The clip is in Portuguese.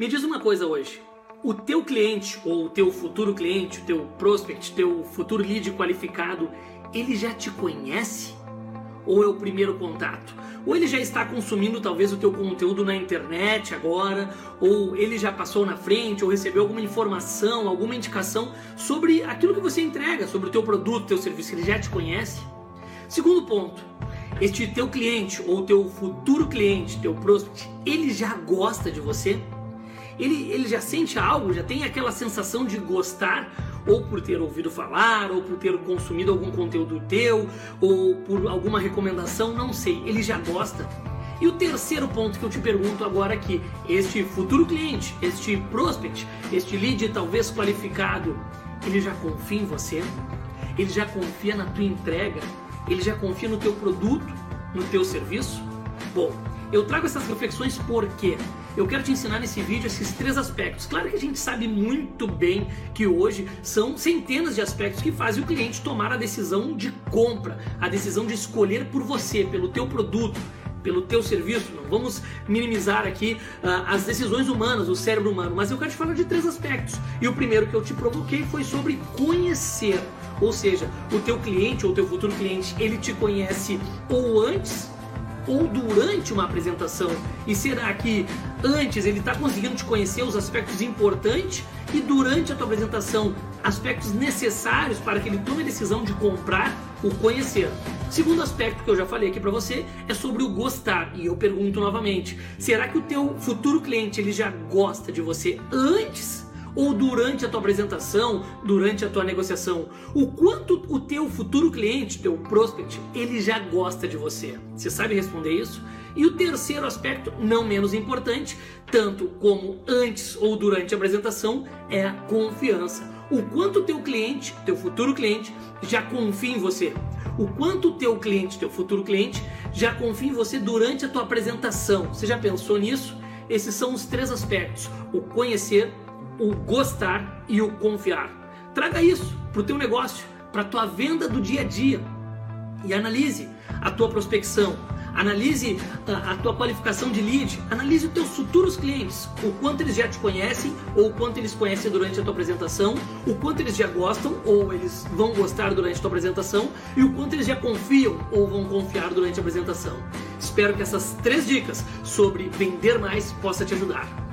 Me diz uma coisa hoje. O teu cliente ou o teu futuro cliente, o teu prospect, teu futuro lead qualificado, ele já te conhece? Ou é o primeiro contato? Ou ele já está consumindo talvez o teu conteúdo na internet agora, ou ele já passou na frente, ou recebeu alguma informação, alguma indicação sobre aquilo que você entrega, sobre o teu produto, teu serviço, ele já te conhece? Segundo ponto, este teu cliente ou teu futuro cliente, teu prospect, ele já gosta de você? Ele, ele já sente algo, já tem aquela sensação de gostar, ou por ter ouvido falar, ou por ter consumido algum conteúdo teu, ou por alguma recomendação, não sei, ele já gosta. E o terceiro ponto que eu te pergunto agora aqui, este futuro cliente, este prospect, este lead talvez qualificado, ele já confia em você? Ele já confia na tua entrega? Ele já confia no teu produto, no teu serviço? Bom, eu trago essas reflexões porque eu quero te ensinar nesse vídeo esses três aspectos. Claro que a gente sabe muito bem que hoje são centenas de aspectos que fazem o cliente tomar a decisão de compra, a decisão de escolher por você, pelo teu produto, pelo teu serviço. Não vamos minimizar aqui uh, as decisões humanas, o cérebro humano, mas eu quero te falar de três aspectos. E o primeiro que eu te provoquei foi sobre conhecer. Ou seja, o teu cliente ou o teu futuro cliente, ele te conhece ou antes ou durante uma apresentação? E será que antes ele está conseguindo te conhecer os aspectos importantes e durante a tua apresentação aspectos necessários para que ele tome a decisão de comprar o conhecer? Segundo aspecto que eu já falei aqui para você é sobre o gostar. E eu pergunto novamente, será que o teu futuro cliente ele já gosta de você antes ou durante a tua apresentação, durante a tua negociação, o quanto o teu futuro cliente, teu prospect, ele já gosta de você. Você sabe responder isso? E o terceiro aspecto, não menos importante, tanto como antes ou durante a apresentação, é a confiança. O quanto o teu cliente, teu futuro cliente, já confia em você. O quanto o teu cliente, teu futuro cliente, já confia em você durante a tua apresentação. Você já pensou nisso? Esses são os três aspectos: o conhecer, o gostar e o confiar. Traga isso para o teu negócio, para a tua venda do dia a dia e analise a tua prospecção, analise a, a, tua qualificação de lead, analise os teus futuros clientes, o quanto eles já te conhecem ou o quanto eles conhecem durante a tua apresentação, o quanto eles já gostam ou eles vão gostar durante a tua apresentação e o quanto eles já confiam ou vão confiar durante a apresentação. Espero que essas três dicas sobre vender mais possa te ajudar.